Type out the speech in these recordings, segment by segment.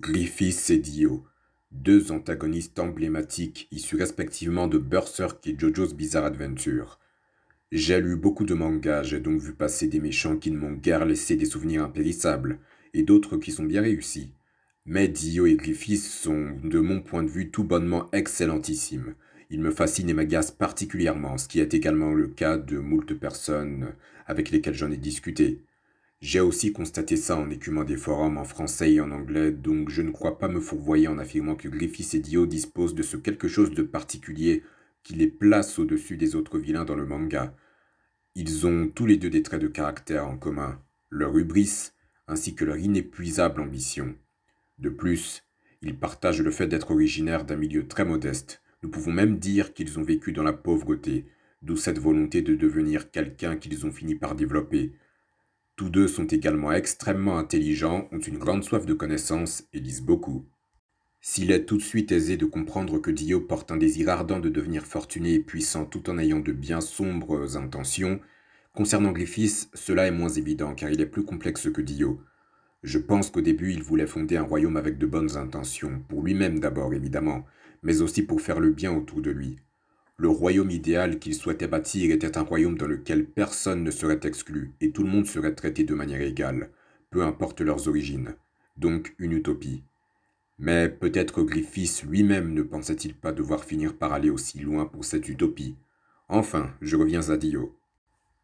Griffiths et Dio, deux antagonistes emblématiques issus respectivement de Berserk et JoJo's Bizarre Adventure. J'ai lu beaucoup de mangas, j'ai donc vu passer des méchants qui ne m'ont guère laissé des souvenirs impérissables, et d'autres qui sont bien réussis. Mais Dio et Griffiths sont, de mon point de vue, tout bonnement excellentissimes. Ils me fascinent et m'agacent particulièrement, ce qui est également le cas de moult personnes avec lesquelles j'en ai discuté. J'ai aussi constaté ça en écumant des forums en français et en anglais, donc je ne crois pas me fourvoyer en affirmant que Griffiths et Dio disposent de ce quelque chose de particulier qui les place au-dessus des autres vilains dans le manga. Ils ont tous les deux des traits de caractère en commun, leur hubris ainsi que leur inépuisable ambition. De plus, ils partagent le fait d'être originaires d'un milieu très modeste. Nous pouvons même dire qu'ils ont vécu dans la pauvreté, d'où cette volonté de devenir quelqu'un qu'ils ont fini par développer, tous deux sont également extrêmement intelligents, ont une grande soif de connaissances et lisent beaucoup. S'il est tout de suite aisé de comprendre que Dio porte un désir ardent de devenir fortuné et puissant tout en ayant de bien sombres intentions, concernant Griffiths, cela est moins évident car il est plus complexe que Dio. Je pense qu'au début il voulait fonder un royaume avec de bonnes intentions, pour lui-même d'abord évidemment, mais aussi pour faire le bien autour de lui. Le royaume idéal qu'il souhaitait bâtir était un royaume dans lequel personne ne serait exclu et tout le monde serait traité de manière égale, peu importe leurs origines. Donc une utopie. Mais peut-être Griffiths lui-même ne pensait-il pas devoir finir par aller aussi loin pour cette utopie. Enfin, je reviens à Dio.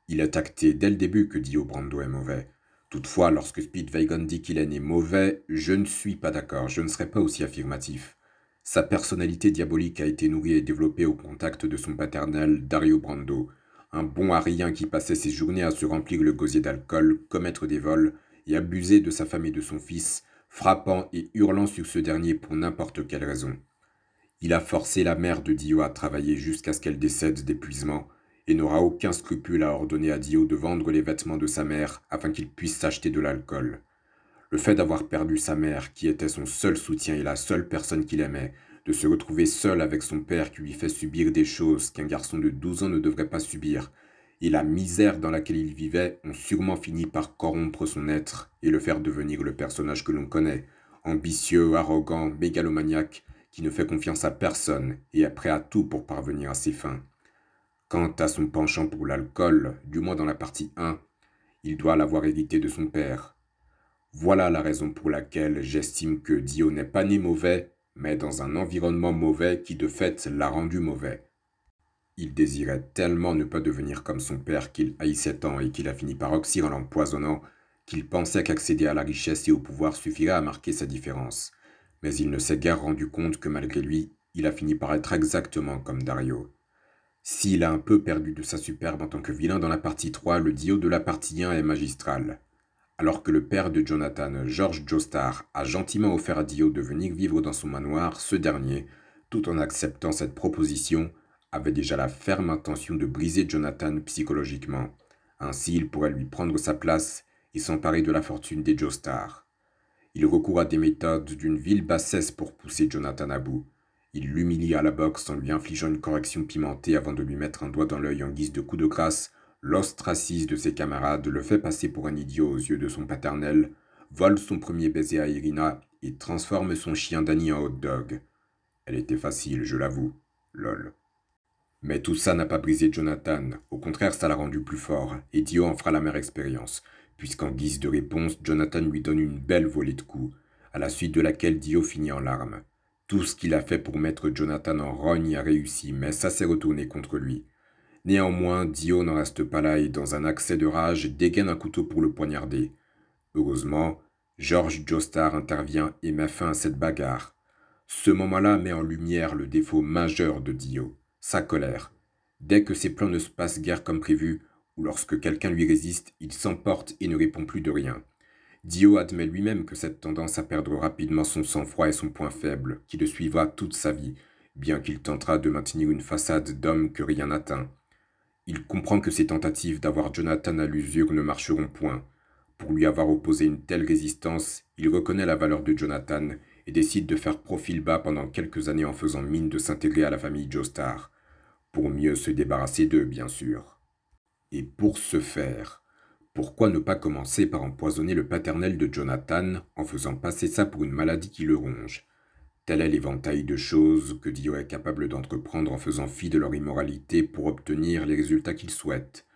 Il est acté dès le début que Dio Brando est mauvais. Toutefois, lorsque Speedwagon dit qu'il est né mauvais, je ne suis pas d'accord, je ne serai pas aussi affirmatif. Sa personnalité diabolique a été nourrie et développée au contact de son paternel, Dario Brando, un bon arien qui passait ses journées à se remplir le gosier d'alcool, commettre des vols et abuser de sa femme et de son fils, frappant et hurlant sur ce dernier pour n'importe quelle raison. Il a forcé la mère de Dio à travailler jusqu'à ce qu'elle décède d'épuisement, et n'aura aucun scrupule à ordonner à Dio de vendre les vêtements de sa mère afin qu'il puisse s'acheter de l'alcool. Le fait d'avoir perdu sa mère, qui était son seul soutien et la seule personne qu'il aimait, de se retrouver seul avec son père qui lui fait subir des choses qu'un garçon de 12 ans ne devrait pas subir, et la misère dans laquelle il vivait ont sûrement fini par corrompre son être et le faire devenir le personnage que l'on connaît, ambitieux, arrogant, mégalomaniaque, qui ne fait confiance à personne et est prêt à tout pour parvenir à ses fins. Quant à son penchant pour l'alcool, du moins dans la partie 1, il doit l'avoir hérité de son père, voilà la raison pour laquelle j'estime que Dio n'est pas né mauvais, mais dans un environnement mauvais qui de fait l'a rendu mauvais. Il désirait tellement ne pas devenir comme son père qu'il haïssait tant et qu'il a fini par oxyre en l'empoisonnant qu'il pensait qu'accéder à la richesse et au pouvoir suffirait à marquer sa différence. Mais il ne s'est guère rendu compte que malgré lui, il a fini par être exactement comme Dario. S'il a un peu perdu de sa superbe en tant que vilain dans la partie 3, le Dio de la partie 1 est magistral. Alors que le père de Jonathan, George Joestar, a gentiment offert à Dio de venir vivre dans son manoir, ce dernier, tout en acceptant cette proposition, avait déjà la ferme intention de briser Jonathan psychologiquement. Ainsi, il pourrait lui prendre sa place et s'emparer de la fortune des Joestar. Il recourt à des méthodes d'une ville bassesse pour pousser Jonathan à bout. Il l'humilie à la boxe en lui infligeant une correction pimentée avant de lui mettre un doigt dans l'œil en guise de coup de grâce l'ostracise de ses camarades, le fait passer pour un idiot aux yeux de son paternel, vole son premier baiser à Irina et transforme son chien Danny en hot dog. Elle était facile, je l'avoue. Lol. Mais tout ça n'a pas brisé Jonathan, au contraire ça l'a rendu plus fort, et Dio en fera la meilleure expérience, puisqu'en guise de réponse, Jonathan lui donne une belle volée de coups, à la suite de laquelle Dio finit en larmes. Tout ce qu'il a fait pour mettre Jonathan en rogne a réussi, mais ça s'est retourné contre lui. Néanmoins, Dio n'en reste pas là et dans un accès de rage dégaine un couteau pour le poignarder. Heureusement, George Joestar intervient et met fin à cette bagarre. Ce moment-là met en lumière le défaut majeur de Dio, sa colère. Dès que ses plans ne se passent guère comme prévu, ou lorsque quelqu'un lui résiste, il s'emporte et ne répond plus de rien. Dio admet lui-même que cette tendance à perdre rapidement son sang-froid est son point faible, qui le suivra toute sa vie, bien qu'il tentera de maintenir une façade d'homme que rien n'atteint. Il comprend que ses tentatives d'avoir Jonathan à l'usure ne marcheront point. Pour lui avoir opposé une telle résistance, il reconnaît la valeur de Jonathan et décide de faire profil bas pendant quelques années en faisant mine de s'intégrer à la famille Joestar, pour mieux se débarrasser d'eux, bien sûr. Et pour ce faire, Pourquoi ne pas commencer par empoisonner le paternel de Jonathan en faisant passer ça pour une maladie qui le ronge? Tel est l'éventail de choses que Dio est capable d'entreprendre en faisant fi de leur immoralité pour obtenir les résultats qu'il souhaite.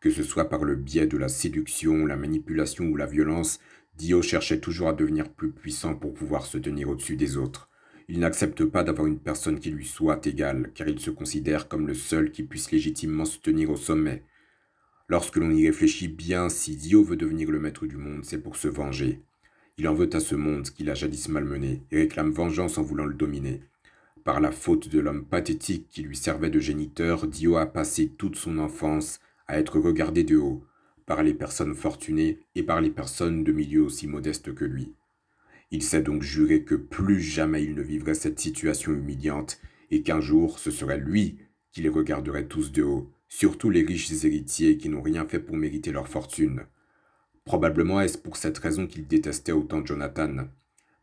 Que ce soit par le biais de la séduction, la manipulation ou la violence, Dio cherchait toujours à devenir plus puissant pour pouvoir se tenir au-dessus des autres. Il n'accepte pas d'avoir une personne qui lui soit égale, car il se considère comme le seul qui puisse légitimement se tenir au sommet. Lorsque l'on y réfléchit bien, si Dio veut devenir le maître du monde, c'est pour se venger. Il en veut à ce monde qu'il a jadis malmené et réclame vengeance en voulant le dominer. Par la faute de l'homme pathétique qui lui servait de géniteur, Dio a passé toute son enfance à être regardé de haut, par les personnes fortunées et par les personnes de milieu aussi modestes que lui. Il s'est donc juré que plus jamais il ne vivrait cette situation humiliante et qu'un jour ce serait lui qui les regarderait tous de haut, surtout les riches héritiers qui n'ont rien fait pour mériter leur fortune. Probablement est-ce pour cette raison qu'il détestait autant Jonathan,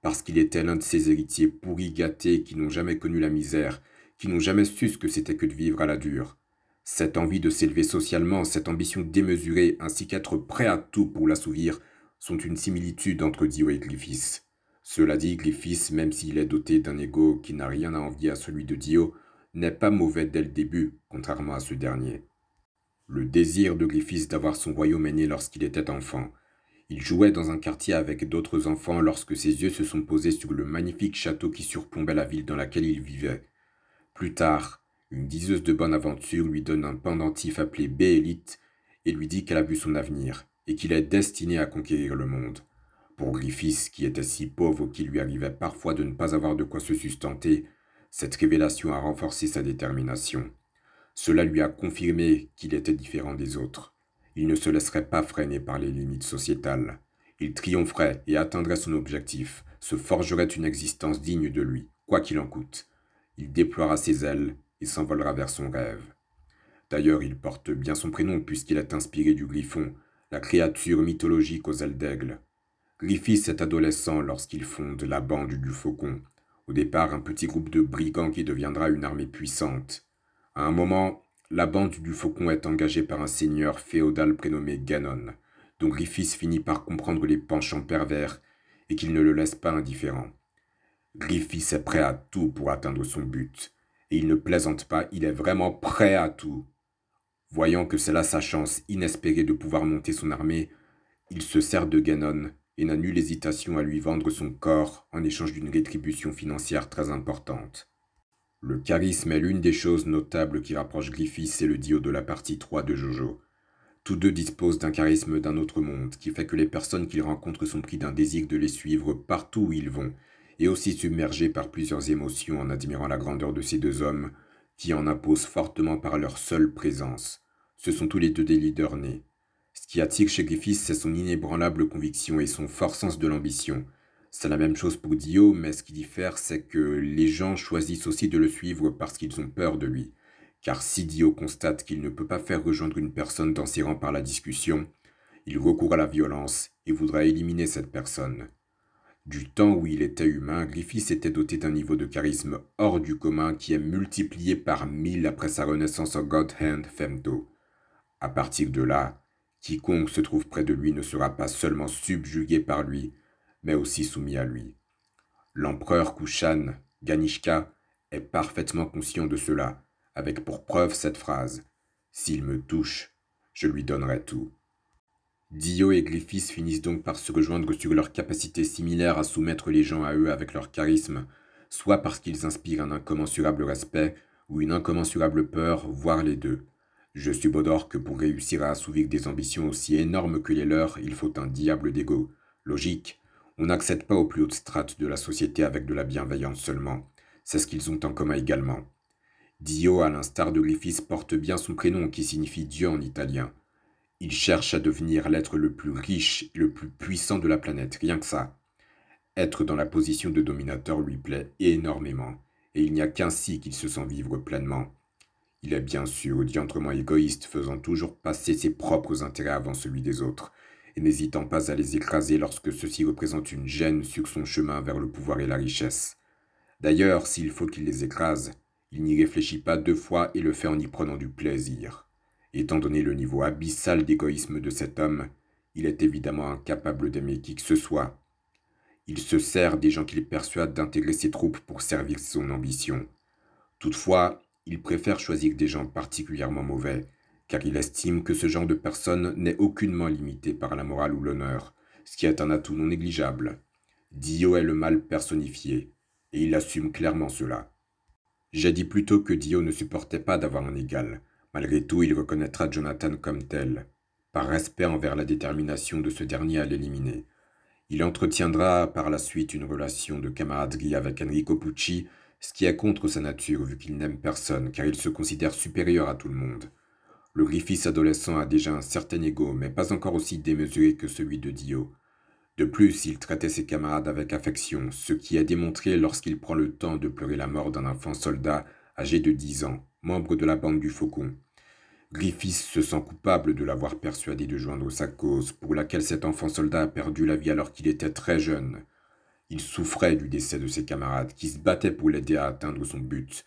parce qu'il était l'un de ces héritiers pourris gâtés qui n'ont jamais connu la misère, qui n'ont jamais su ce que c'était que de vivre à la dure. Cette envie de s'élever socialement, cette ambition démesurée, ainsi qu'être prêt à tout pour l'assouvir, sont une similitude entre Dio et Griffiths. Cela dit, Griffiths, même s'il est doté d'un ego qui n'a rien à envier à celui de Dio, n'est pas mauvais dès le début, contrairement à ce dernier le désir de Griffiths d'avoir son royaume est né lorsqu'il était enfant. Il jouait dans un quartier avec d'autres enfants lorsque ses yeux se sont posés sur le magnifique château qui surplombait la ville dans laquelle il vivait. Plus tard, une diseuse de bonne aventure lui donne un pendentif appelé Béélite et lui dit qu'elle a vu son avenir et qu'il est destiné à conquérir le monde. Pour Griffiths, qui était si pauvre qu'il lui arrivait parfois de ne pas avoir de quoi se sustenter, cette révélation a renforcé sa détermination. Cela lui a confirmé qu'il était différent des autres. Il ne se laisserait pas freiner par les limites sociétales. Il triompherait et atteindrait son objectif, se forgerait une existence digne de lui, quoi qu'il en coûte. Il déploiera ses ailes et s'envolera vers son rêve. D'ailleurs, il porte bien son prénom puisqu'il est inspiré du griffon, la créature mythologique aux ailes d'aigle. Griffith est adolescent lorsqu'il fonde la bande du faucon, au départ un petit groupe de brigands qui deviendra une armée puissante. À un moment, la bande du Faucon est engagée par un seigneur féodal prénommé Ganon, dont Griffiths finit par comprendre les penchants pervers et qu'il ne le laisse pas indifférent. Griffiths est prêt à tout pour atteindre son but, et il ne plaisante pas, il est vraiment prêt à tout. Voyant que c'est là sa chance inespérée de pouvoir monter son armée, il se sert de Ganon et n'a nulle hésitation à lui vendre son corps en échange d'une rétribution financière très importante. Le charisme est l'une des choses notables qui rapprochent Griffiths et le dio de la partie 3 de Jojo. Tous deux disposent d'un charisme d'un autre monde, qui fait que les personnes qu'ils rencontrent sont pris d'un désir de les suivre partout où ils vont, et aussi submergés par plusieurs émotions en admirant la grandeur de ces deux hommes, qui en imposent fortement par leur seule présence. Ce sont tous les deux des leaders nés. Ce qui attire chez Griffiths, c'est son inébranlable conviction et son fort sens de l'ambition, c'est la même chose pour Dio, mais ce qui diffère, c'est que les gens choisissent aussi de le suivre parce qu'ils ont peur de lui. Car si Dio constate qu'il ne peut pas faire rejoindre une personne dans ses rangs par la discussion, il recourt à la violence et voudra éliminer cette personne. Du temps où il était humain, Griffith était doté d'un niveau de charisme hors du commun qui est multiplié par mille après sa renaissance en God Hand Femto. À partir de là, quiconque se trouve près de lui ne sera pas seulement subjugué par lui, mais aussi soumis à lui. L'empereur Kushan, Ganishka, est parfaitement conscient de cela, avec pour preuve cette phrase S'il me touche, je lui donnerai tout. Dio et Griffiths finissent donc par se rejoindre sur leur capacité similaire à soumettre les gens à eux avec leur charisme, soit parce qu'ils inspirent un incommensurable respect ou une incommensurable peur, voire les deux. Je subodore que pour réussir à assouvir des ambitions aussi énormes que les leurs, il faut un diable d'ego. Logique, on n'accède pas aux plus hautes strates de la société avec de la bienveillance seulement. C'est ce qu'ils ont en commun également. Dio, à l'instar de Griffiths, porte bien son prénom qui signifie Dieu en italien. Il cherche à devenir l'être le plus riche et le plus puissant de la planète, rien que ça. Être dans la position de dominateur lui plaît énormément, et il n'y a qu'ainsi qu'il se sent vivre pleinement. Il est bien sûr diantrement égoïste, faisant toujours passer ses propres intérêts avant celui des autres, n'hésitant pas à les écraser lorsque ceux-ci représentent une gêne sur son chemin vers le pouvoir et la richesse. D'ailleurs, s'il faut qu'il les écrase, il n'y réfléchit pas deux fois et le fait en y prenant du plaisir. Étant donné le niveau abyssal d'égoïsme de cet homme, il est évidemment incapable d'aimer qui que ce soit. Il se sert des gens qu'il persuade d'intégrer ses troupes pour servir son ambition. Toutefois, il préfère choisir des gens particulièrement mauvais, car il estime que ce genre de personne n'est aucunement limité par la morale ou l'honneur, ce qui est un atout non négligeable. Dio est le mal personnifié, et il assume clairement cela. J'ai dit plutôt que Dio ne supportait pas d'avoir un égal. Malgré tout, il reconnaîtra Jonathan comme tel, par respect envers la détermination de ce dernier à l'éliminer. Il entretiendra par la suite une relation de camaraderie avec Enrico Pucci, ce qui est contre sa nature vu qu'il n'aime personne car il se considère supérieur à tout le monde. Le Griffiths adolescent a déjà un certain ego, mais pas encore aussi démesuré que celui de Dio. De plus, il traitait ses camarades avec affection, ce qui est démontré lorsqu'il prend le temps de pleurer la mort d'un enfant soldat âgé de dix ans, membre de la bande du Faucon. Griffiths se sent coupable de l'avoir persuadé de joindre sa cause, pour laquelle cet enfant soldat a perdu la vie alors qu'il était très jeune. Il souffrait du décès de ses camarades, qui se battaient pour l'aider à atteindre son but.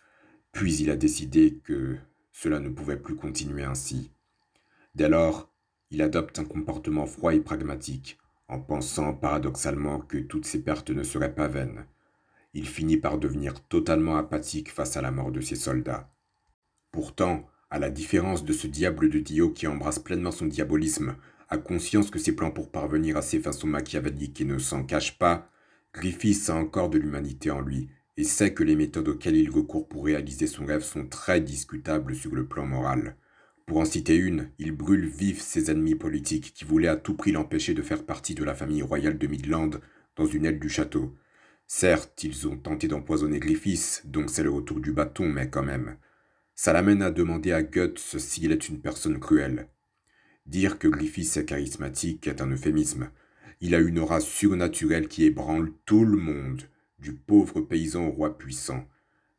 Puis il a décidé que cela ne pouvait plus continuer ainsi. Dès lors, il adopte un comportement froid et pragmatique, en pensant paradoxalement que toutes ses pertes ne seraient pas vaines. Il finit par devenir totalement apathique face à la mort de ses soldats. Pourtant, à la différence de ce diable de Dio qui embrasse pleinement son diabolisme, a conscience que ses plans pour parvenir à ses fins sont machiavéliques et ne s'en cache pas, Griffiths a encore de l'humanité en lui et sait que les méthodes auxquelles il recourt pour réaliser son rêve sont très discutables sur le plan moral. Pour en citer une, il brûle vif ses ennemis politiques qui voulaient à tout prix l'empêcher de faire partie de la famille royale de Midland dans une aile du château. Certes, ils ont tenté d'empoisonner Griffiths, donc c'est le retour du bâton, mais quand même. Ça l'amène à demander à Guts s'il est une personne cruelle. Dire que Griffiths est charismatique est un euphémisme. Il a une aura surnaturelle qui ébranle tout le monde, du pauvre paysan au roi puissant.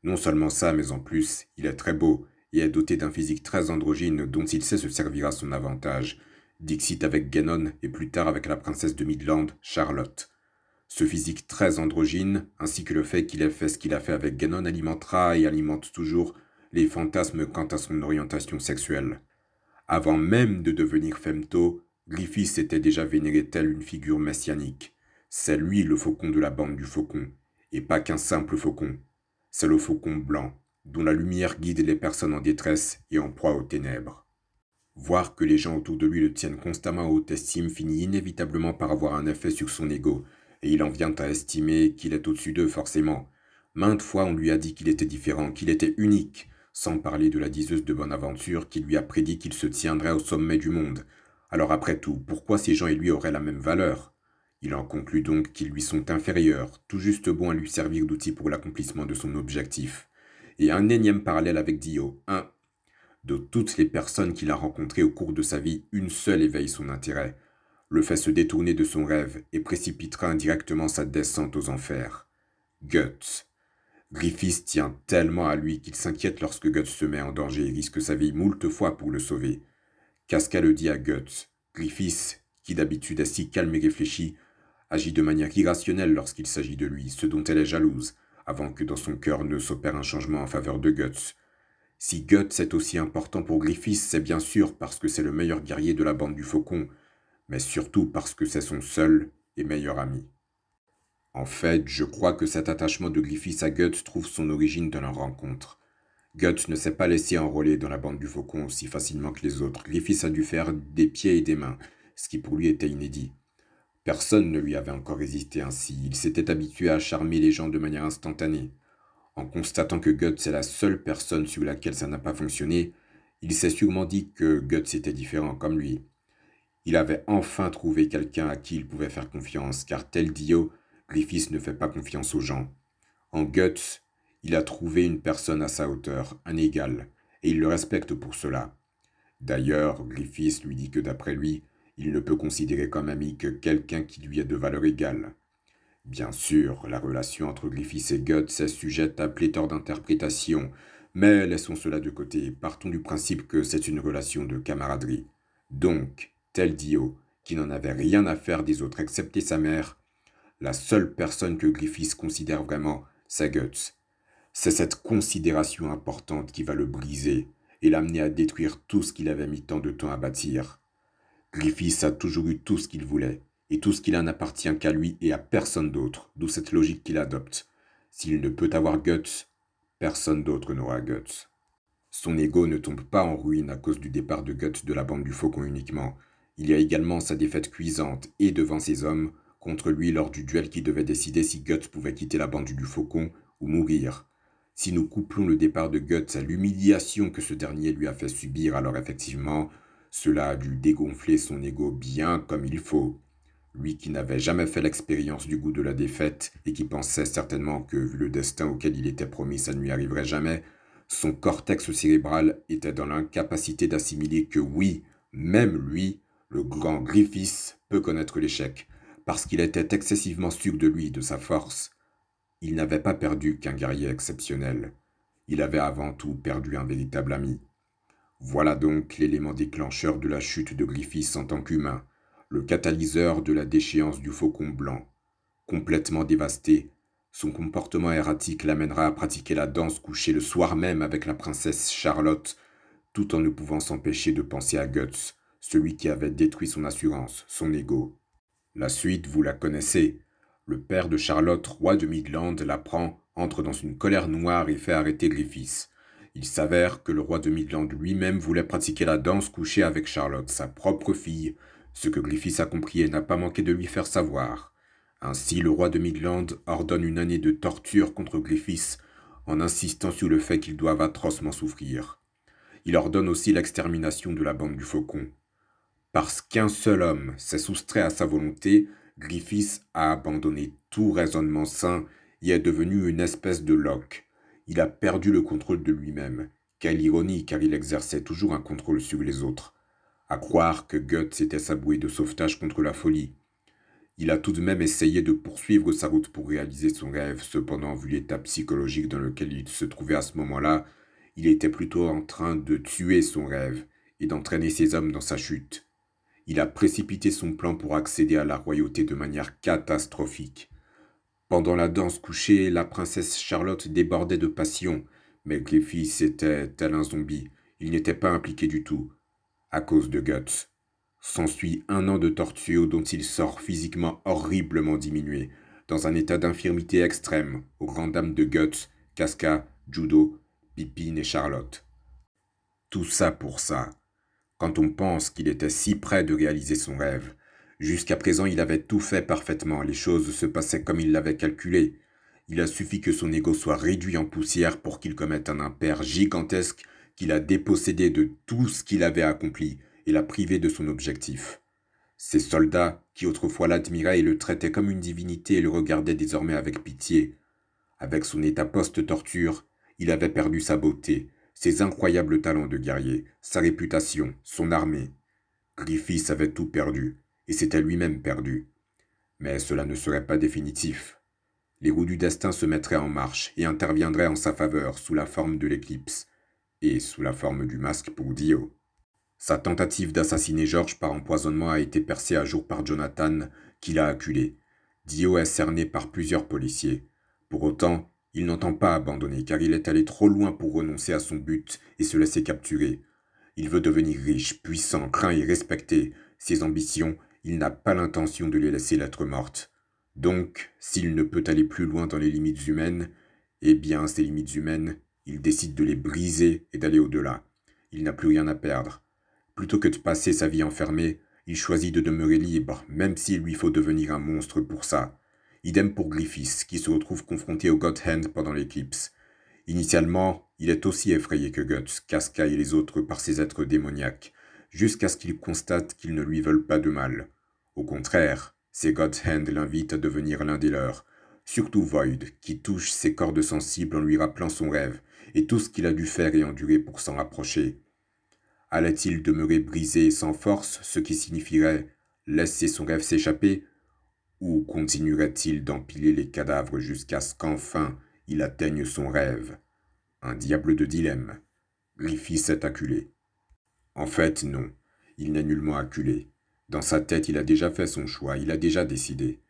Non seulement ça, mais en plus, il est très beau et est doté d'un physique très androgyne dont il sait se servir à son avantage. Dixit avec Gannon et plus tard avec la princesse de Midland, Charlotte. Ce physique très androgyne, ainsi que le fait qu'il ait fait ce qu'il a fait avec Gannon, alimentera et alimente toujours les fantasmes quant à son orientation sexuelle. Avant même de devenir femto, Griffiths était déjà vénéré tel une figure messianique. C'est lui le faucon de la bande du faucon, et pas qu'un simple faucon. C'est le faucon blanc, dont la lumière guide les personnes en détresse et en proie aux ténèbres. Voir que les gens autour de lui le tiennent constamment à haute estime finit inévitablement par avoir un effet sur son ego, et il en vient à estimer qu'il est au-dessus d'eux forcément. Maintes fois on lui a dit qu'il était différent, qu'il était unique, sans parler de la diseuse de Bonaventure qui lui a prédit qu'il se tiendrait au sommet du monde. Alors après tout, pourquoi ces gens et lui auraient la même valeur? Il en conclut donc qu'ils lui sont inférieurs, tout juste bons à lui servir d'outil pour l'accomplissement de son objectif. Et un énième parallèle avec Dio, un. De toutes les personnes qu'il a rencontrées au cours de sa vie, une seule éveille son intérêt, le fait se détourner de son rêve et précipitera indirectement sa descente aux enfers. Guts. Griffiths tient tellement à lui qu'il s'inquiète lorsque Guts se met en danger et risque sa vie moult fois pour le sauver. Casca le dit à Guts. Griffiths, qui d'habitude est si calme et réfléchi, agit de manière irrationnelle lorsqu'il s'agit de lui, ce dont elle est jalouse, avant que dans son cœur ne s'opère un changement en faveur de Guts. Si Guts est aussi important pour Griffiths, c'est bien sûr parce que c'est le meilleur guerrier de la bande du Faucon, mais surtout parce que c'est son seul et meilleur ami. En fait, je crois que cet attachement de Griffiths à Guts trouve son origine dans leur rencontre. Guts ne s'est pas laissé enrôler dans la bande du faucon aussi facilement que les autres. Griffiths a dû faire des pieds et des mains, ce qui pour lui était inédit. Personne ne lui avait encore résisté ainsi. Il s'était habitué à charmer les gens de manière instantanée. En constatant que Guts est la seule personne sur laquelle ça n'a pas fonctionné, il s'est sûrement dit que Guts était différent comme lui. Il avait enfin trouvé quelqu'un à qui il pouvait faire confiance, car tel Dio, Griffiths ne fait pas confiance aux gens. En Guts, il a trouvé une personne à sa hauteur, un égal, et il le respecte pour cela. D'ailleurs, Griffiths lui dit que d'après lui, il ne peut considérer comme ami que quelqu'un qui lui est de valeur égale. Bien sûr, la relation entre Griffiths et Guts est sujette à pléthore d'interprétations, mais laissons cela de côté, partons du principe que c'est une relation de camaraderie. Donc, tel Dio, qui n'en avait rien à faire des autres excepté sa mère, la seule personne que Griffiths considère vraiment, c'est Guts. C'est cette considération importante qui va le briser et l'amener à détruire tout ce qu'il avait mis tant de temps à bâtir. Griffiths a toujours eu tout ce qu'il voulait, et tout ce qu'il a n'appartient qu'à lui et à personne d'autre, d'où cette logique qu'il adopte. S'il ne peut avoir Guts, personne d'autre n'aura Guts. Son ego ne tombe pas en ruine à cause du départ de Guts de la bande du Faucon uniquement. Il y a également sa défaite cuisante et devant ses hommes contre lui lors du duel qui devait décider si Guts pouvait quitter la bande du Faucon ou mourir. Si nous couplons le départ de Guts à l'humiliation que ce dernier lui a fait subir, alors effectivement, cela a dû dégonfler son ego bien comme il faut. Lui qui n'avait jamais fait l'expérience du goût de la défaite et qui pensait certainement que, vu le destin auquel il était promis, ça ne lui arriverait jamais, son cortex cérébral était dans l'incapacité d'assimiler que oui, même lui, le grand Griffiths, peut connaître l'échec, parce qu'il était excessivement sûr de lui, de sa force. Il n'avait pas perdu qu'un guerrier exceptionnel. Il avait avant tout perdu un véritable ami. Voilà donc l'élément déclencheur de la chute de Griffiths en tant qu'humain, le catalyseur de la déchéance du faucon blanc. Complètement dévasté, son comportement erratique l'amènera à pratiquer la danse couchée le soir même avec la princesse Charlotte, tout en ne pouvant s'empêcher de penser à Guts, celui qui avait détruit son assurance, son ego. La suite, vous la connaissez. Le père de Charlotte, roi de Midland, l'apprend, entre dans une colère noire et fait arrêter Griffiths. Il s'avère que le roi de Midland lui-même voulait pratiquer la danse couchée avec Charlotte, sa propre fille, ce que Griffiths a compris et n'a pas manqué de lui faire savoir. Ainsi, le roi de Midland ordonne une année de torture contre Griffiths en insistant sur le fait qu'ils doivent atrocement souffrir. Il ordonne aussi l'extermination de la bande du Faucon. Parce qu'un seul homme s'est soustrait à sa volonté, Griffiths a abandonné tout raisonnement sain et est devenu une espèce de loque. Il a perdu le contrôle de lui-même. Quelle ironie, car il exerçait toujours un contrôle sur les autres. À croire que Guts était sa bouée de sauvetage contre la folie. Il a tout de même essayé de poursuivre sa route pour réaliser son rêve, cependant, vu l'état psychologique dans lequel il se trouvait à ce moment-là, il était plutôt en train de tuer son rêve et d'entraîner ses hommes dans sa chute. Il a précipité son plan pour accéder à la royauté de manière catastrophique. Pendant la danse couchée, la princesse Charlotte débordait de passion, mais Griffiths était tel un zombie. Il n'était pas impliqué du tout à cause de Guts. S'ensuit un an de torture dont il sort physiquement horriblement diminué, dans un état d'infirmité extrême, aux grandes dames de Guts, Casca, Judo, Pippin et Charlotte. Tout ça pour ça. Quand on pense qu'il était si près de réaliser son rêve, jusqu'à présent il avait tout fait parfaitement, les choses se passaient comme il l'avait calculé. Il a suffi que son ego soit réduit en poussière pour qu'il commette un impair gigantesque qu'il a dépossédé de tout ce qu'il avait accompli et l'a privé de son objectif. Ses soldats, qui autrefois l'admiraient et le traitaient comme une divinité, le regardaient désormais avec pitié. Avec son état post-torture, il avait perdu sa beauté, ses incroyables talents de guerrier, sa réputation, son armée. Griffiths avait tout perdu, et s'était lui-même perdu. Mais cela ne serait pas définitif. Les roues du destin se mettraient en marche et interviendraient en sa faveur sous la forme de l'éclipse, et sous la forme du masque pour Dio. Sa tentative d'assassiner George par empoisonnement a été percée à jour par Jonathan, qui l'a acculé. Dio est cerné par plusieurs policiers. Pour autant, il n'entend pas abandonner car il est allé trop loin pour renoncer à son but et se laisser capturer. Il veut devenir riche, puissant, craint et respecté. Ses ambitions, il n'a pas l'intention de les laisser lettres mortes. Donc, s'il ne peut aller plus loin dans les limites humaines, eh bien, ces limites humaines, il décide de les briser et d'aller au-delà. Il n'a plus rien à perdre. Plutôt que de passer sa vie enfermée, il choisit de demeurer libre, même s'il lui faut devenir un monstre pour ça. Idem pour Griffiths, qui se retrouve confronté au God Hand pendant l'éclipse. Initialement, il est aussi effrayé que Guts, Casca et les autres par ces êtres démoniaques, jusqu'à ce qu'il constate qu'ils ne lui veulent pas de mal. Au contraire, ces God Hand l'invitent à devenir l'un des leurs, surtout Void, qui touche ses cordes sensibles en lui rappelant son rêve, et tout ce qu'il a dû faire et endurer pour s'en rapprocher. Allait-il demeurer brisé sans force, ce qui signifierait laisser son rêve s'échapper, ou continuerait-il d'empiler les cadavres jusqu'à ce qu'enfin il atteigne son rêve? Un diable de dilemme. Griffiths est acculé. En fait, non, il n'est nullement acculé. Dans sa tête, il a déjà fait son choix, il a déjà décidé.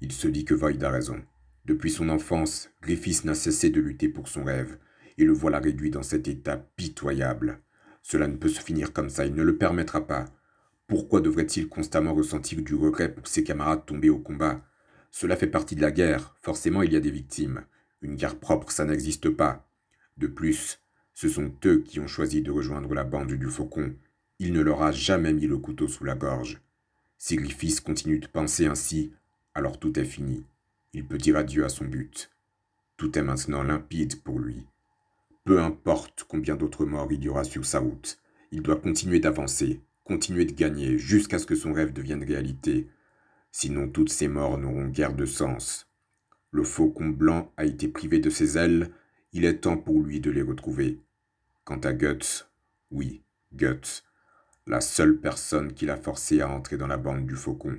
Il se dit que Void a raison. Depuis son enfance, Griffiths n'a cessé de lutter pour son rêve, et le voilà réduit dans cet état pitoyable. Cela ne peut se finir comme ça, il ne le permettra pas. Pourquoi devrait-il constamment ressentir du regret pour ses camarades tombés au combat? Cela fait partie de la guerre, forcément il y a des victimes. Une guerre propre, ça n'existe pas. De plus, ce sont eux qui ont choisi de rejoindre la bande du faucon. Il ne leur a jamais mis le couteau sous la gorge. Si Griffiths continue de penser ainsi, alors tout est fini. Il peut dire adieu à son but. Tout est maintenant limpide pour lui. Peu importe combien d'autres morts il y aura sur sa route, il doit continuer d'avancer, continuer de gagner jusqu'à ce que son rêve devienne réalité. Sinon toutes ces morts n'auront guère de sens. Le faucon blanc a été privé de ses ailes, il est temps pour lui de les retrouver. Quant à Guts, oui, Guts, la seule personne qui l'a forcé à entrer dans la bande du faucon.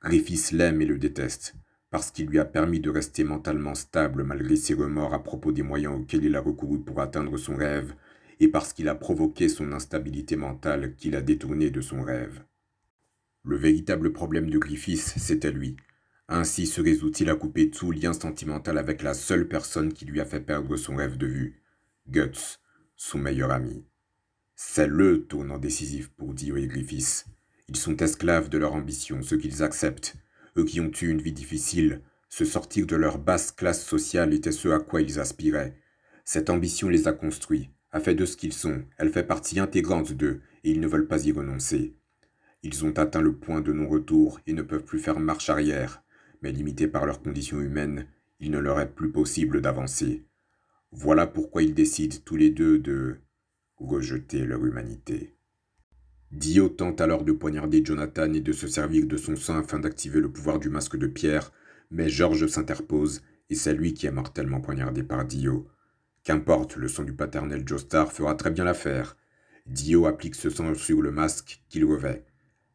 Griffiths l'aime et le déteste, parce qu'il lui a permis de rester mentalement stable malgré ses remords à propos des moyens auxquels il a recouru pour atteindre son rêve, et parce qu'il a provoqué son instabilité mentale qu'il a détourné de son rêve. Le véritable problème de Griffiths, c'était lui. Ainsi se résout-il à couper tout lien sentimental avec la seule personne qui lui a fait perdre son rêve de vue, Guts, son meilleur ami. C'est le tournant décisif pour Dio et Griffiths. Ils sont esclaves de leur ambition, ce qu'ils acceptent. Eux qui ont eu une vie difficile, se sortir de leur basse classe sociale était ce à quoi ils aspiraient. Cette ambition les a construits, a fait de ce qu'ils sont, elle fait partie intégrante d'eux, et ils ne veulent pas y renoncer. Ils ont atteint le point de non-retour et ne peuvent plus faire marche arrière, mais limités par leurs conditions humaines, il ne leur est plus possible d'avancer. Voilà pourquoi ils décident tous les deux de rejeter leur humanité. Dio tente alors de poignarder Jonathan et de se servir de son sang afin d'activer le pouvoir du masque de pierre, mais George s'interpose et c'est lui qui est mortellement poignardé par Dio. Qu'importe, le sang du paternel Joestar fera très bien l'affaire. Dio applique ce sang sur le masque qu'il revêt.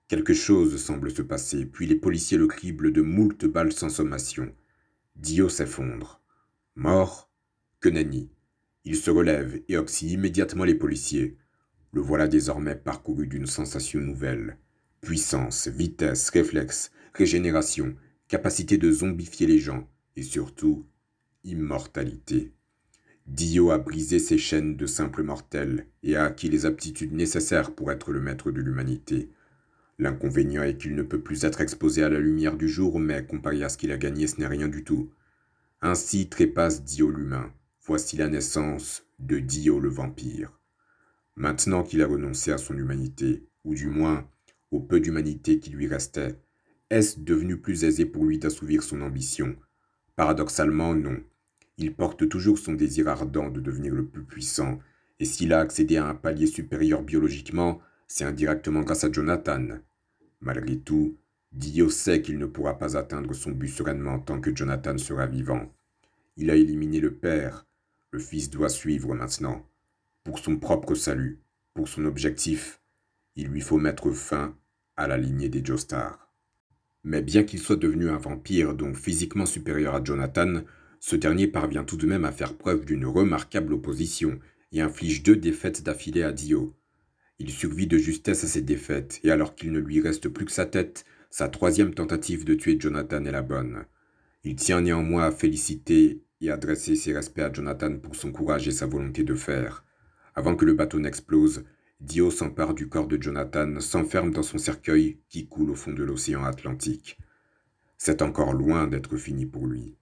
Quelque chose semble se passer, puis les policiers le criblent de moult balles sans sommation. Dio s'effondre. Mort? Que nenni il se relève et oxy immédiatement les policiers. Le voilà désormais parcouru d'une sensation nouvelle. Puissance, vitesse, réflexe, régénération, capacité de zombifier les gens, et surtout, immortalité. Dio a brisé ses chaînes de simple mortel et a acquis les aptitudes nécessaires pour être le maître de l'humanité. L'inconvénient est qu'il ne peut plus être exposé à la lumière du jour, mais comparé à ce qu'il a gagné, ce n'est rien du tout. Ainsi trépasse Dio l'humain, Voici la naissance de Dio le vampire. Maintenant qu'il a renoncé à son humanité, ou du moins au peu d'humanité qui lui restait, est-ce devenu plus aisé pour lui d'assouvir son ambition? Paradoxalement, non. Il porte toujours son désir ardent de devenir le plus puissant, et s'il a accédé à un palier supérieur biologiquement, c'est indirectement grâce à Jonathan. Malgré tout, Dio sait qu'il ne pourra pas atteindre son but sereinement tant que Jonathan sera vivant. Il a éliminé le père, le Fils doit suivre maintenant. Pour son propre salut, pour son objectif, il lui faut mettre fin à la lignée des Joestar. Mais bien qu'il soit devenu un vampire donc physiquement supérieur à Jonathan, ce dernier parvient tout de même à faire preuve d'une remarquable opposition et inflige deux défaites d'affilée à Dio. Il survit de justesse à ces défaites, et alors qu'il ne lui reste plus que sa tête, sa troisième tentative de tuer Jonathan est la bonne. Il tient néanmoins à féliciter et adresser ses respects à Jonathan pour son courage et sa volonté de faire. Avant que le bateau n'explose, Dio s'empare du corps de Jonathan, s'enferme dans son cercueil qui coule au fond de l'océan Atlantique. C'est encore loin d'être fini pour lui.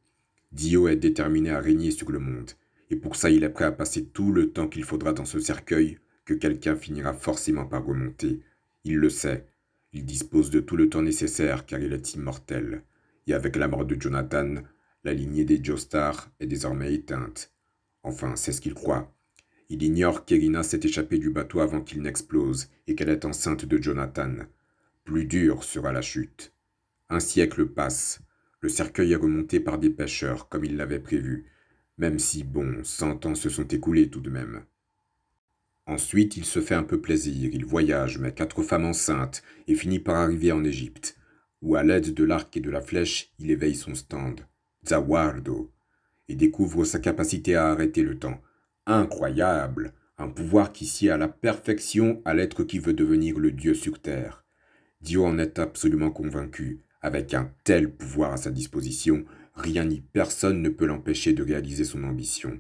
Dio est déterminé à régner sur le monde, et pour ça il est prêt à passer tout le temps qu'il faudra dans ce cercueil, que quelqu'un finira forcément par remonter. Il le sait, il dispose de tout le temps nécessaire car il est immortel, et avec la mort de Jonathan, la lignée des Joestar est désormais éteinte. Enfin, c'est ce qu'il croit. Il ignore qu'Erina s'est échappée du bateau avant qu'il n'explose et qu'elle est enceinte de Jonathan. Plus dure sera la chute. Un siècle passe. Le cercueil est remonté par des pêcheurs, comme il l'avait prévu, même si, bon, cent ans se sont écoulés tout de même. Ensuite, il se fait un peu plaisir, il voyage, met quatre femmes enceintes, et finit par arriver en Égypte, où à l'aide de l'arc et de la flèche, il éveille son stand. Zawardo, et découvre sa capacité à arrêter le temps. Incroyable Un pouvoir qui sied à la perfection à l'être qui veut devenir le Dieu sur terre. Dio en est absolument convaincu. Avec un tel pouvoir à sa disposition, rien ni personne ne peut l'empêcher de réaliser son ambition.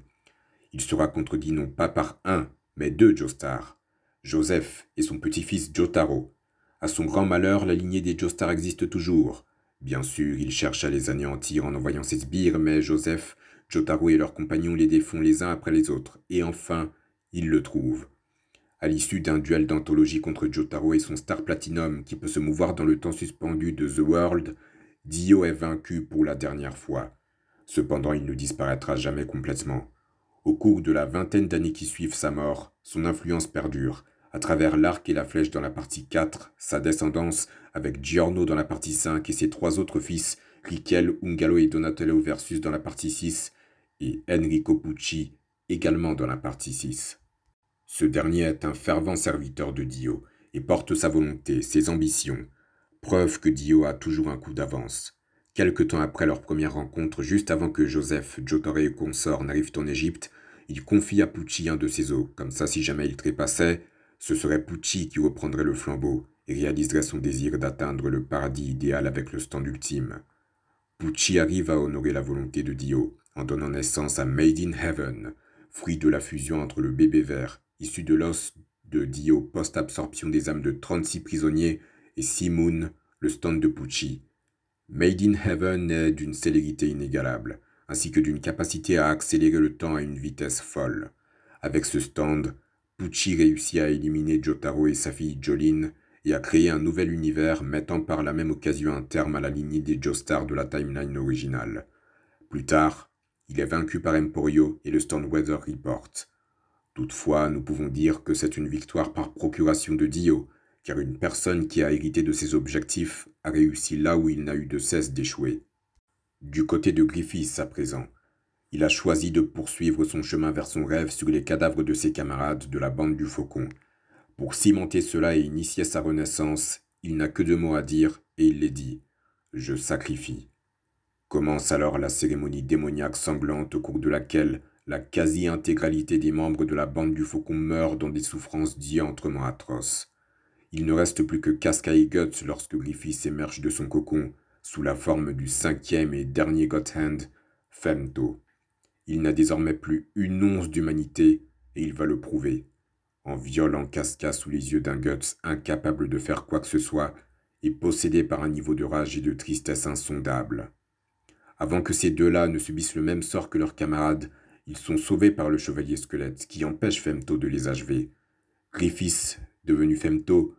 Il sera contredit non pas par un, mais deux Joestar, Joseph et son petit-fils Jotaro. À son grand malheur, la lignée des Joestar existe toujours. Bien sûr, il cherche à les anéantir en envoyant ses sbires, mais Joseph, Jotaro et leurs compagnons les défont les uns après les autres. Et enfin, il le trouve. À l'issue d'un duel d'anthologie contre Jotaro et son Star Platinum qui peut se mouvoir dans le temps suspendu de The World, Dio est vaincu pour la dernière fois. Cependant, il ne disparaîtra jamais complètement. Au cours de la vingtaine d'années qui suivent sa mort, son influence perdure. À travers l'arc et la flèche dans la partie 4, sa descendance, avec Giorno dans la partie 5 et ses trois autres fils, Riquel, Ungalo et Donatello versus dans la partie 6, et Enrico Pucci également dans la partie 6. Ce dernier est un fervent serviteur de Dio et porte sa volonté, ses ambitions, preuve que Dio a toujours un coup d'avance. Quelque temps après leur première rencontre, juste avant que Joseph, Jotore et consort n'arrivent en Égypte, il confie à Pucci un de ses os, comme ça si jamais il trépassait, ce serait Pucci qui reprendrait le flambeau et réaliserait son désir d'atteindre le paradis idéal avec le stand ultime. Pucci arrive à honorer la volonté de Dio en donnant naissance à Made in Heaven, fruit de la fusion entre le bébé vert issu de l'os de Dio post-absorption des âmes de 36 prisonniers, et Simoon, le stand de Pucci. Made in Heaven est d'une célérité inégalable, ainsi que d'une capacité à accélérer le temps à une vitesse folle. Avec ce stand, Pucci réussit à éliminer Jotaro et sa fille Jolene et à créer un nouvel univers mettant par la même occasion un terme à la lignée des Joestar de la timeline originale. Plus tard, il est vaincu par Emporio et le stand Weather Report. Toutefois, nous pouvons dire que c'est une victoire par procuration de Dio, car une personne qui a hérité de ses objectifs a réussi là où il n'a eu de cesse d'échouer. Du côté de Griffiths à présent, il a choisi de poursuivre son chemin vers son rêve sur les cadavres de ses camarades de la bande du Faucon. Pour cimenter cela et initier sa renaissance, il n'a que deux mots à dire, et il les dit. Je sacrifie. Commence alors la cérémonie démoniaque sanglante au cours de laquelle la quasi-intégralité des membres de la bande du Faucon meurent dans des souffrances diantrement atroces. Il ne reste plus que Casca et Guts lorsque Griffith émerge de son cocon, sous la forme du cinquième et dernier Godhand, Femto. Il n'a désormais plus une once d'humanité, et il va le prouver, en violant Casca sous les yeux d'un Guts incapable de faire quoi que ce soit, et possédé par un niveau de rage et de tristesse insondable. Avant que ces deux-là ne subissent le même sort que leurs camarades, ils sont sauvés par le chevalier squelette qui empêche Femto de les achever. Griffiths, devenu Femto,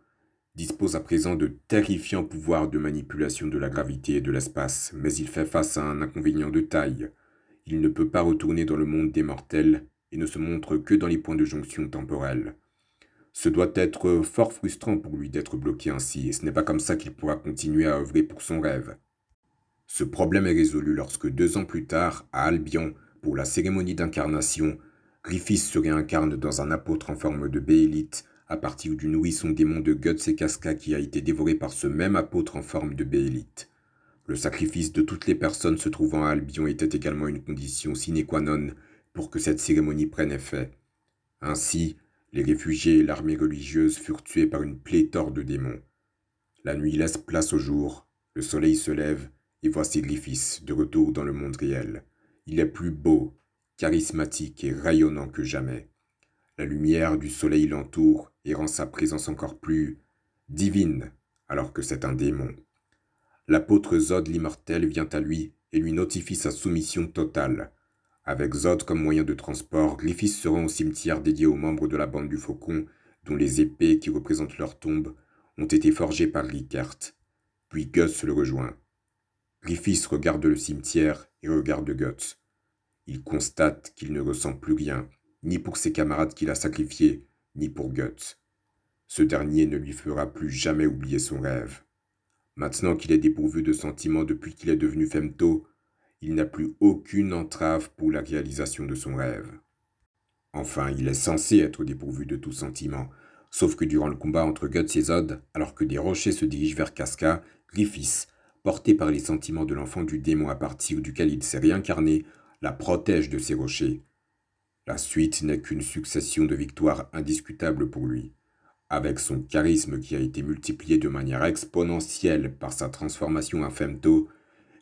dispose à présent de terrifiants pouvoirs de manipulation de la gravité et de l'espace, mais il fait face à un inconvénient de taille. Il ne peut pas retourner dans le monde des mortels et ne se montre que dans les points de jonction temporels. Ce doit être fort frustrant pour lui d'être bloqué ainsi, et ce n'est pas comme ça qu'il pourra continuer à œuvrer pour son rêve. Ce problème est résolu lorsque deux ans plus tard, à Albion, pour la cérémonie d'incarnation, Griffith se réincarne dans un apôtre en forme de béélite à partir du nourrisson démon de Guts et Casca qui a été dévoré par ce même apôtre en forme de béélite. Le sacrifice de toutes les personnes se trouvant à Albion était également une condition sine qua non pour que cette cérémonie prenne effet. Ainsi, les réfugiés et l'armée religieuse furent tués par une pléthore de démons. La nuit laisse place au jour, le soleil se lève, et voici Griffith de retour dans le monde réel. Il est plus beau, charismatique et rayonnant que jamais. La lumière du soleil l'entoure et rend sa présence encore plus divine, alors que c'est un démon. L'apôtre Zod l'immortel vient à lui et lui notifie sa soumission totale. Avec Zod comme moyen de transport, Griffith se rend au cimetière dédié aux membres de la bande du Faucon, dont les épées qui représentent leur tombe ont été forgées par Rickert. Puis Gus le rejoint. Griffith regarde le cimetière et regarde Guts. Il constate qu'il ne ressent plus rien, ni pour ses camarades qu'il a sacrifiés, ni pour Guts. Ce dernier ne lui fera plus jamais oublier son rêve. Maintenant qu'il est dépourvu de sentiments depuis qu'il est devenu femto, il n'a plus aucune entrave pour la réalisation de son rêve. Enfin, il est censé être dépourvu de tout sentiment, sauf que durant le combat entre Guts et Zod, alors que des rochers se dirigent vers Casca, Griffiths, porté par les sentiments de l'enfant du démon à partir duquel il s'est réincarné, la protège de ces rochers. La suite n'est qu'une succession de victoires indiscutables pour lui. Avec son charisme qui a été multiplié de manière exponentielle par sa transformation en Femto,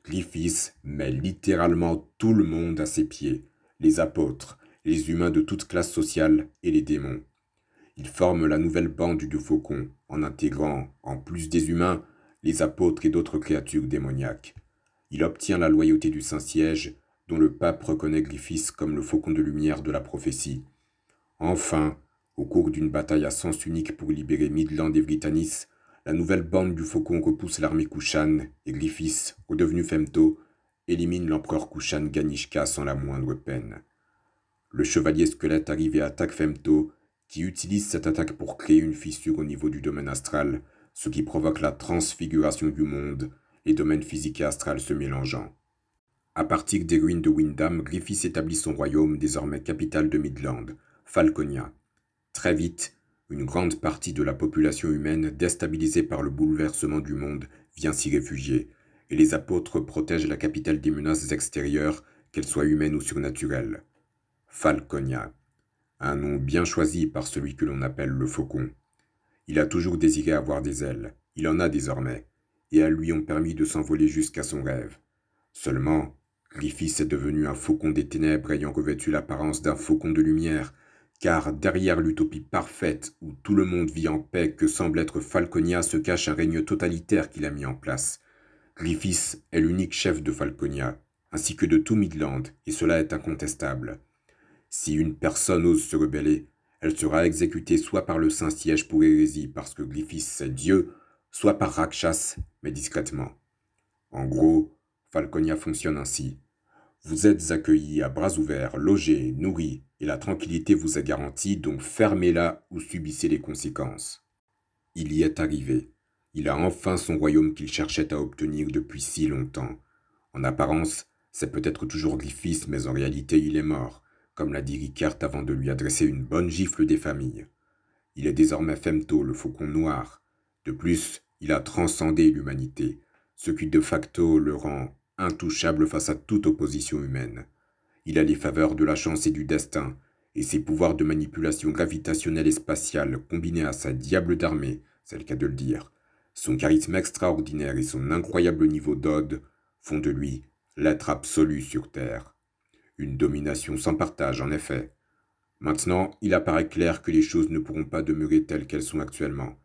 Griffiths met littéralement tout le monde à ses pieds, les apôtres, les humains de toute classe sociale et les démons. Il forme la nouvelle bande du Faucon, en intégrant, en plus des humains, les apôtres et d'autres créatures démoniaques. Il obtient la loyauté du Saint-Siège, dont le pape reconnaît Griffiths comme le faucon de lumière de la prophétie. Enfin, au cours d'une bataille à sens unique pour libérer Midland et Britannis, la nouvelle bande du faucon repousse l'armée Kushan et Griffiths, redevenu Femto, élimine l'empereur Kushan Ganishka sans la moindre peine. Le chevalier squelette arrive et attaque Femto, qui utilise cette attaque pour créer une fissure au niveau du domaine astral, ce qui provoque la transfiguration du monde, les domaines physiques et astrales se mélangeant. À partir des ruines de Windham, Griffiths établit son royaume, désormais capitale de Midland, Falconia. Très vite, une grande partie de la population humaine, déstabilisée par le bouleversement du monde, vient s'y réfugier, et les apôtres protègent la capitale des menaces extérieures, qu'elles soient humaines ou surnaturelles. Falconia, un nom bien choisi par celui que l'on appelle le faucon. Il a toujours désiré avoir des ailes, il en a désormais, et elles lui ont permis de s'envoler jusqu'à son rêve. Seulement, Griffiths est devenu un faucon des ténèbres ayant revêtu l'apparence d'un faucon de lumière, car derrière l'utopie parfaite où tout le monde vit en paix que semble être Falconia se cache un règne totalitaire qu'il a mis en place. Griffiths est l'unique chef de Falconia, ainsi que de tout Midland, et cela est incontestable. Si une personne ose se rebeller, elle sera exécutée soit par le Saint-Siège pour hérésie parce que Griffiths est Dieu, soit par Rakshas, mais discrètement. En gros, Falconia fonctionne ainsi. Vous êtes accueillis à bras ouverts, logés, nourris, et la tranquillité vous est garantie, donc fermez-la ou subissez les conséquences. Il y est arrivé. Il a enfin son royaume qu'il cherchait à obtenir depuis si longtemps. En apparence, c'est peut-être toujours Griffiths, mais en réalité il est mort, comme l'a dit Ricard avant de lui adresser une bonne gifle des familles. Il est désormais Femto, le faucon noir. De plus, il a transcendé l'humanité, ce qui de facto le rend intouchable face à toute opposition humaine. Il a les faveurs de la chance et du destin, et ses pouvoirs de manipulation gravitationnelle et spatiale combinés à sa diable d'armée, c'est le cas de le dire, son charisme extraordinaire et son incroyable niveau d'ode font de lui l'être absolu sur Terre. Une domination sans partage, en effet. Maintenant, il apparaît clair que les choses ne pourront pas demeurer telles qu'elles sont actuellement.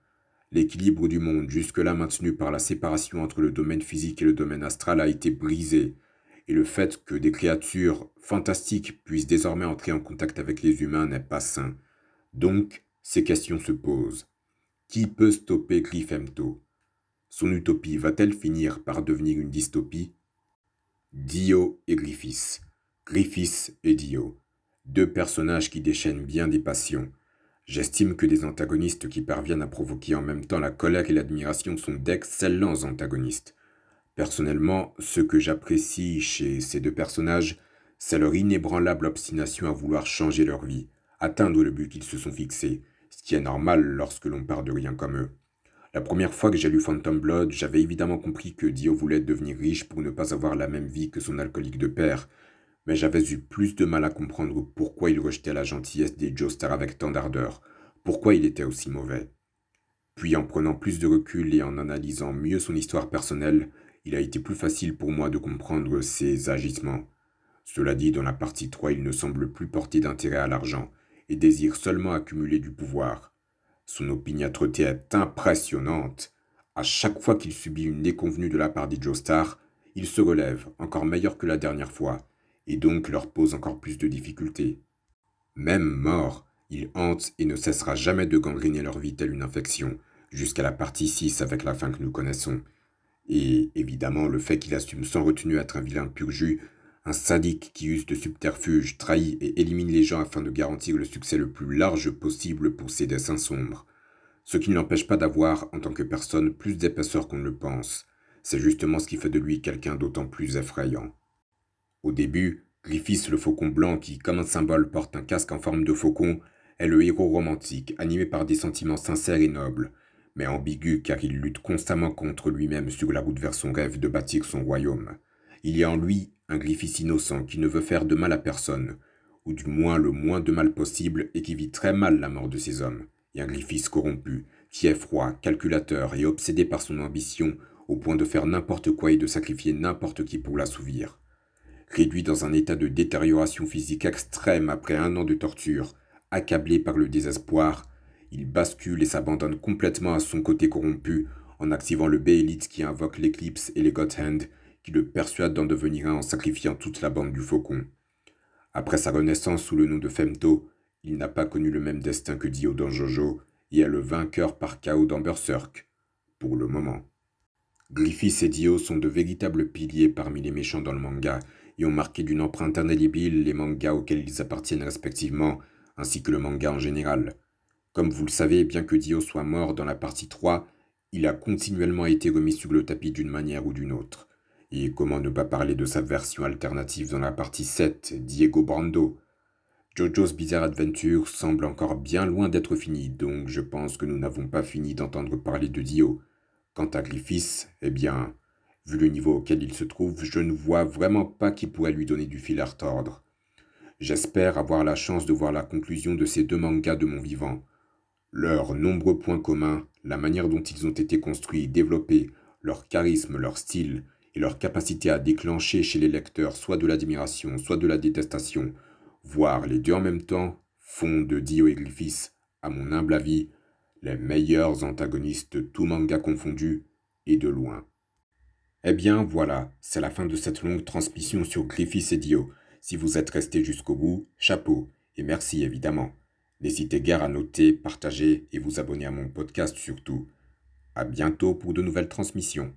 L'équilibre du monde, jusque-là maintenu par la séparation entre le domaine physique et le domaine astral, a été brisé, et le fait que des créatures fantastiques puissent désormais entrer en contact avec les humains n'est pas sain. Donc, ces questions se posent. Qui peut stopper Glyphemto Son utopie va-t-elle finir par devenir une dystopie? Dio et Griffiths. Griffiths et Dio, deux personnages qui déchaînent bien des passions. J'estime que des antagonistes qui parviennent à provoquer en même temps la colère et l'admiration sont d'excellents antagonistes. Personnellement, ce que j'apprécie chez ces deux personnages, c'est leur inébranlable obstination à vouloir changer leur vie, atteindre le but qu'ils se sont fixés, ce qui est normal lorsque l'on part de rien comme eux. La première fois que j'ai lu Phantom Blood, j'avais évidemment compris que Dio voulait devenir riche pour ne pas avoir la même vie que son alcoolique de père, mais j'avais eu plus de mal à comprendre pourquoi il rejetait la gentillesse des Joestar avec tant d'ardeur, pourquoi il était aussi mauvais. Puis en prenant plus de recul et en analysant mieux son histoire personnelle, il a été plus facile pour moi de comprendre ses agissements. Cela dit, dans la partie 3, il ne semble plus porter d'intérêt à l'argent et désire seulement accumuler du pouvoir. Son opiniâtreté est impressionnante. À chaque fois qu'il subit une déconvenue de la part des Joestar, il se relève, encore meilleur que la dernière fois, et donc leur pose encore plus de difficultés. Même mort, il hante et ne cessera jamais de gangriner leur vie telle une infection, jusqu'à la partie 6 avec la fin que nous connaissons. Et évidemment le fait qu'il assume sans retenue être un vilain pur jus, un sadique qui use de subterfuges, trahit et élimine les gens afin de garantir le succès le plus large possible pour ses dessins sombres. Ce qui ne l'empêche pas d'avoir, en tant que personne, plus d'épaisseur qu'on ne le pense. C'est justement ce qui fait de lui quelqu'un d'autant plus effrayant. Au début, Griffiths le faucon blanc qui, comme un symbole, porte un casque en forme de faucon, est le héros romantique, animé par des sentiments sincères et nobles, mais ambigu car il lutte constamment contre lui-même sur la route vers son rêve de bâtir son royaume. Il y a en lui un Griffiths innocent qui ne veut faire de mal à personne, ou du moins le moins de mal possible et qui vit très mal la mort de ses hommes, et un Griffiths corrompu, qui est froid, calculateur et obsédé par son ambition au point de faire n'importe quoi et de sacrifier n'importe qui pour l'assouvir. Réduit dans un état de détérioration physique extrême après un an de torture, accablé par le désespoir, il bascule et s'abandonne complètement à son côté corrompu en activant le B-Elite qui invoque l'éclipse et les Godhand qui le persuadent d'en devenir un en sacrifiant toute la bande du Faucon. Après sa renaissance sous le nom de Femto, il n'a pas connu le même destin que Dio dans Jojo et est le vainqueur par chaos dans Berserk, pour le moment. Griffiths et Dio sont de véritables piliers parmi les méchants dans le manga et ont marqué d'une empreinte indélébile les mangas auxquels ils appartiennent respectivement, ainsi que le manga en général. Comme vous le savez, bien que Dio soit mort dans la partie 3, il a continuellement été remis sur le tapis d'une manière ou d'une autre. Et comment ne pas parler de sa version alternative dans la partie 7, Diego Brando? Jojo's Bizarre Adventure semble encore bien loin d'être fini, donc je pense que nous n'avons pas fini d'entendre parler de Dio. Quant à Griffiths, eh bien, vu le niveau auquel il se trouve, je ne vois vraiment pas qui pourrait lui donner du fil à retordre. J'espère avoir la chance de voir la conclusion de ces deux mangas de mon vivant. Leurs nombreux points communs, la manière dont ils ont été construits, développés, leur charisme, leur style et leur capacité à déclencher chez les lecteurs soit de l'admiration, soit de la détestation, voire les deux en même temps, font de Dio et Griffiths, à mon humble avis, les meilleurs antagonistes tout manga confondu, et de loin. Eh bien voilà, c'est la fin de cette longue transmission sur Griffiths et Dio. Si vous êtes resté jusqu'au bout, chapeau, et merci évidemment. N'hésitez guère à noter, partager et vous abonner à mon podcast surtout. À bientôt pour de nouvelles transmissions.